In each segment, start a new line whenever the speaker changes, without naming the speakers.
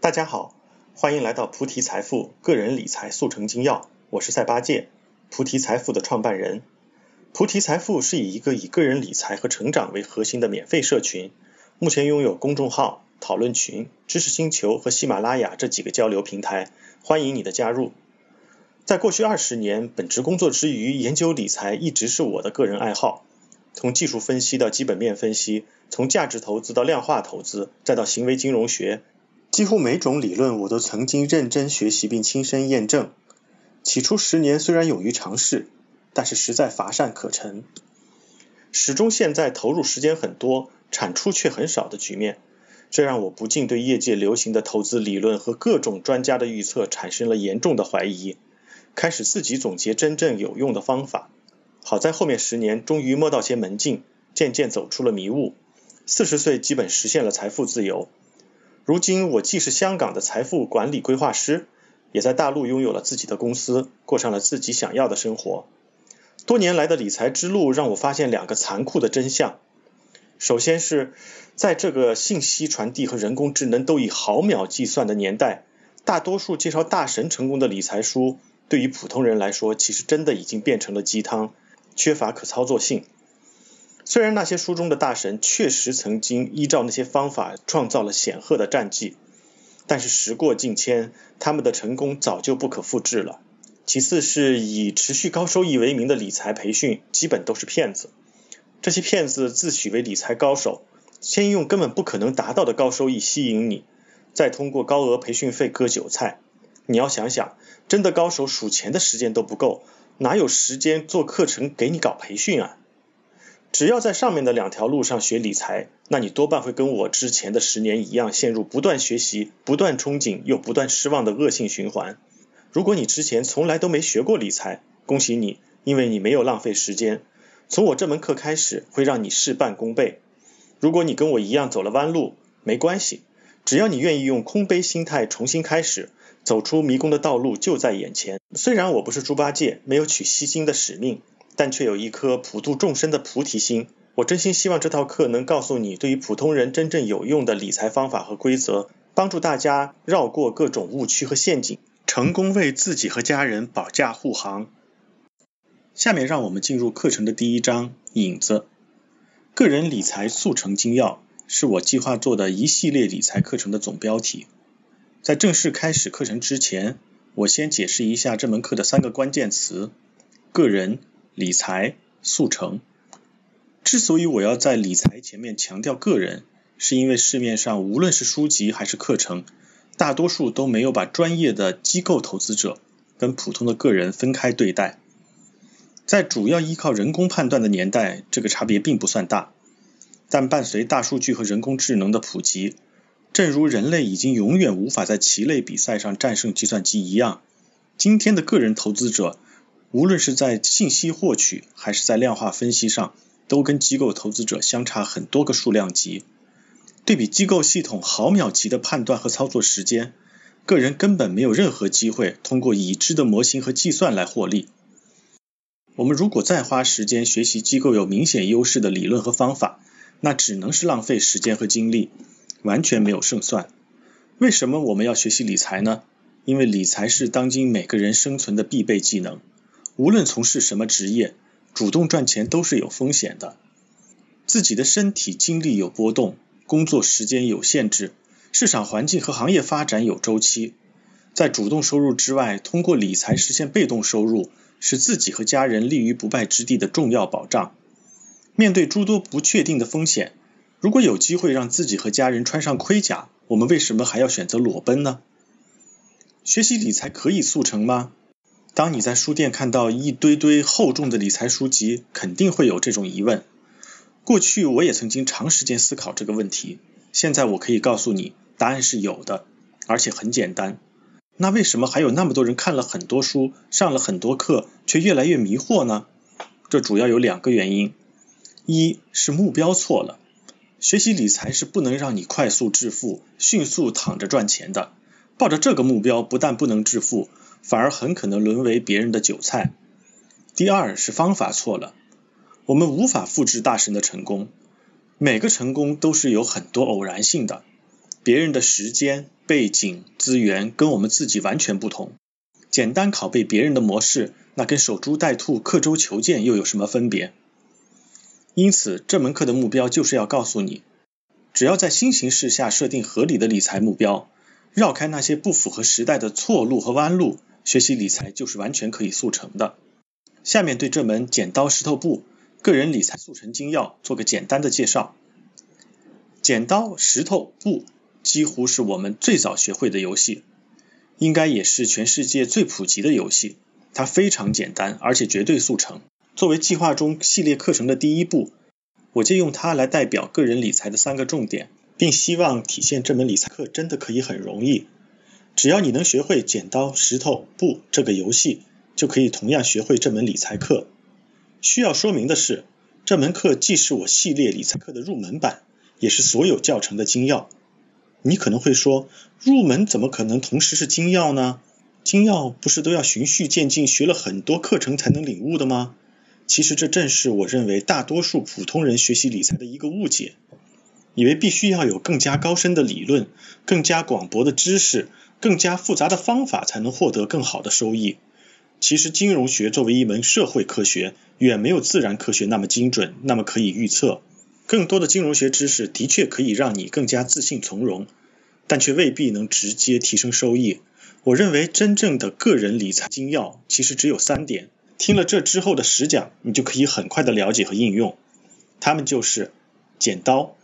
大家好，欢迎来到菩提财富个人理财速成精要，我是赛八戒，菩提财富的创办人。菩提财富是以一个以个人理财和成长为核心的免费社群，目前拥有公众号、讨论群、知识星球和喜马拉雅这几个交流平台，欢迎你的加入。在过去二十年，本职工作之余，研究理财一直是我的个人爱好。从技术分析到基本面分析，从价值投资到量化投资，再到行为金融学。几乎每种理论我都曾经认真学习并亲身验证。起初十年虽然勇于尝试，但是实在乏善可陈，始终陷在投入时间很多，产出却很少的局面。这让我不禁对业界流行的投资理论和各种专家的预测产生了严重的怀疑，开始自己总结真正有用的方法。好在后面十年终于摸到些门径，渐渐走出了迷雾。四十岁基本实现了财富自由。如今我既是香港的财富管理规划师，也在大陆拥有了自己的公司，过上了自己想要的生活。多年来的理财之路让我发现两个残酷的真相：首先是在这个信息传递和人工智能都以毫秒计算的年代，大多数介绍大神成功的理财书，对于普通人来说，其实真的已经变成了鸡汤，缺乏可操作性。虽然那些书中的大神确实曾经依照那些方法创造了显赫的战绩，但是时过境迁，他们的成功早就不可复制了。其次是以持续高收益为名的理财培训，基本都是骗子。这些骗子自诩为理财高手，先用根本不可能达到的高收益吸引你，再通过高额培训费割韭菜。你要想想，真的高手数钱的时间都不够，哪有时间做课程给你搞培训啊？只要在上面的两条路上学理财，那你多半会跟我之前的十年一样，陷入不断学习、不断憧憬又不断失望的恶性循环。如果你之前从来都没学过理财，恭喜你，因为你没有浪费时间。从我这门课开始，会让你事半功倍。如果你跟我一样走了弯路，没关系，只要你愿意用空杯心态重新开始，走出迷宫的道路就在眼前。虽然我不是猪八戒，没有取西经的使命。但却有一颗普度众生的菩提心。我真心希望这套课能告诉你，对于普通人真正有用的理财方法和规则，帮助大家绕过各种误区和陷阱，成功为自己和家人保驾护航。下面让我们进入课程的第一章——影子。个人理财速成精要是我计划做的一系列理财课程的总标题。在正式开始课程之前，我先解释一下这门课的三个关键词：个人。理财速成。之所以我要在理财前面强调个人，是因为市面上无论是书籍还是课程，大多数都没有把专业的机构投资者跟普通的个人分开对待。在主要依靠人工判断的年代，这个差别并不算大。但伴随大数据和人工智能的普及，正如人类已经永远无法在棋类比赛上战胜计算机一样，今天的个人投资者。无论是在信息获取还是在量化分析上，都跟机构投资者相差很多个数量级。对比机构系统毫秒级的判断和操作时间，个人根本没有任何机会通过已知的模型和计算来获利。我们如果再花时间学习机构有明显优势的理论和方法，那只能是浪费时间和精力，完全没有胜算。为什么我们要学习理财呢？因为理财是当今每个人生存的必备技能。无论从事什么职业，主动赚钱都是有风险的。自己的身体精力有波动，工作时间有限制，市场环境和行业发展有周期。在主动收入之外，通过理财实现被动收入，使自己和家人立于不败之地的重要保障。面对诸多不确定的风险，如果有机会让自己和家人穿上盔甲，我们为什么还要选择裸奔呢？学习理财可以速成吗？当你在书店看到一堆堆厚重的理财书籍，肯定会有这种疑问。过去我也曾经长时间思考这个问题，现在我可以告诉你，答案是有的，而且很简单。那为什么还有那么多人看了很多书，上了很多课，却越来越迷惑呢？这主要有两个原因：一是目标错了，学习理财是不能让你快速致富、迅速躺着赚钱的。抱着这个目标，不但不能致富。反而很可能沦为别人的韭菜。第二是方法错了，我们无法复制大神的成功，每个成功都是有很多偶然性的，别人的时间、背景、资源跟我们自己完全不同。简单拷贝别人的模式，那跟守株待兔、刻舟求剑又有什么分别？因此，这门课的目标就是要告诉你，只要在新形势下设定合理的理财目标，绕开那些不符合时代的错路和弯路，学习理财就是完全可以速成的。下面对这门剪刀石头布个人理财速成精要做个简单的介绍。剪刀石头布几乎是我们最早学会的游戏。应该也是全世界最普及的游戏，它非常简单，而且绝对速成。作为计划中系列课程的第一步，我借用它来代表个人理财的三个重点，并希望体现这门理财课真的可以很容易。只要你能学会剪刀石头布这个游戏，就可以同样学会这门理财课。需要说明的是，这门课既是我系列理财课的入门版，也是所有教程的精要。你可能会说，入门怎么可能同时是精要呢？精要不是都要循序渐进，学了很多课程才能领悟的吗？其实这正是我认为大多数普通人学习理财的一个误解，以为必须要有更加高深的理论、更加广博的知识、更加复杂的方法才能获得更好的收益。其实金融学作为一门社会科学，远没有自然科学那么精准，那么可以预测。更多的金融学知识的确可以让你更加自信从容，但却未必能直接提升收益。我认为真正的个人理财精要其实只有三点，听了这之后的十讲，你就可以很快的了解和应用。他们就是：剪刀，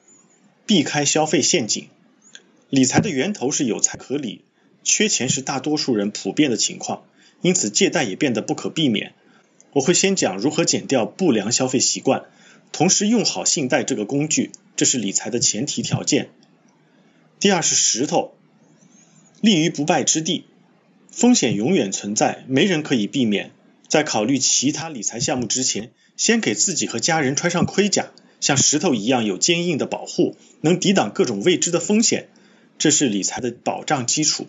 避开消费陷阱。理财的源头是有财可理，缺钱是大多数人普遍的情况，因此借贷也变得不可避免。我会先讲如何减掉不良消费习惯。同时用好信贷这个工具，这是理财的前提条件。第二是石头，立于不败之地，风险永远存在，没人可以避免。在考虑其他理财项目之前，先给自己和家人穿上盔甲，像石头一样有坚硬的保护，能抵挡各种未知的风险，这是理财的保障基础。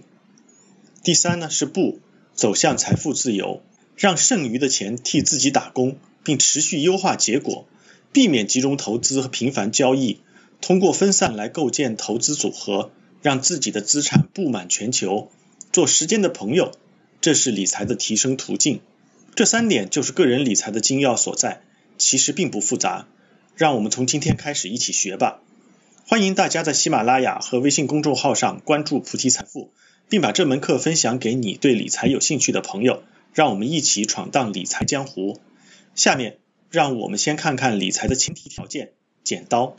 第三呢是不，走向财富自由，让剩余的钱替自己打工，并持续优化结果。避免集中投资和频繁交易，通过分散来构建投资组合，让自己的资产布满全球。做时间的朋友，这是理财的提升途径。这三点就是个人理财的精要所在，其实并不复杂。让我们从今天开始一起学吧。欢迎大家在喜马拉雅和微信公众号上关注菩提财富，并把这门课分享给你对理财有兴趣的朋友。让我们一起闯荡理财江湖。下面。让我们先看看理财的前提条件：剪刀。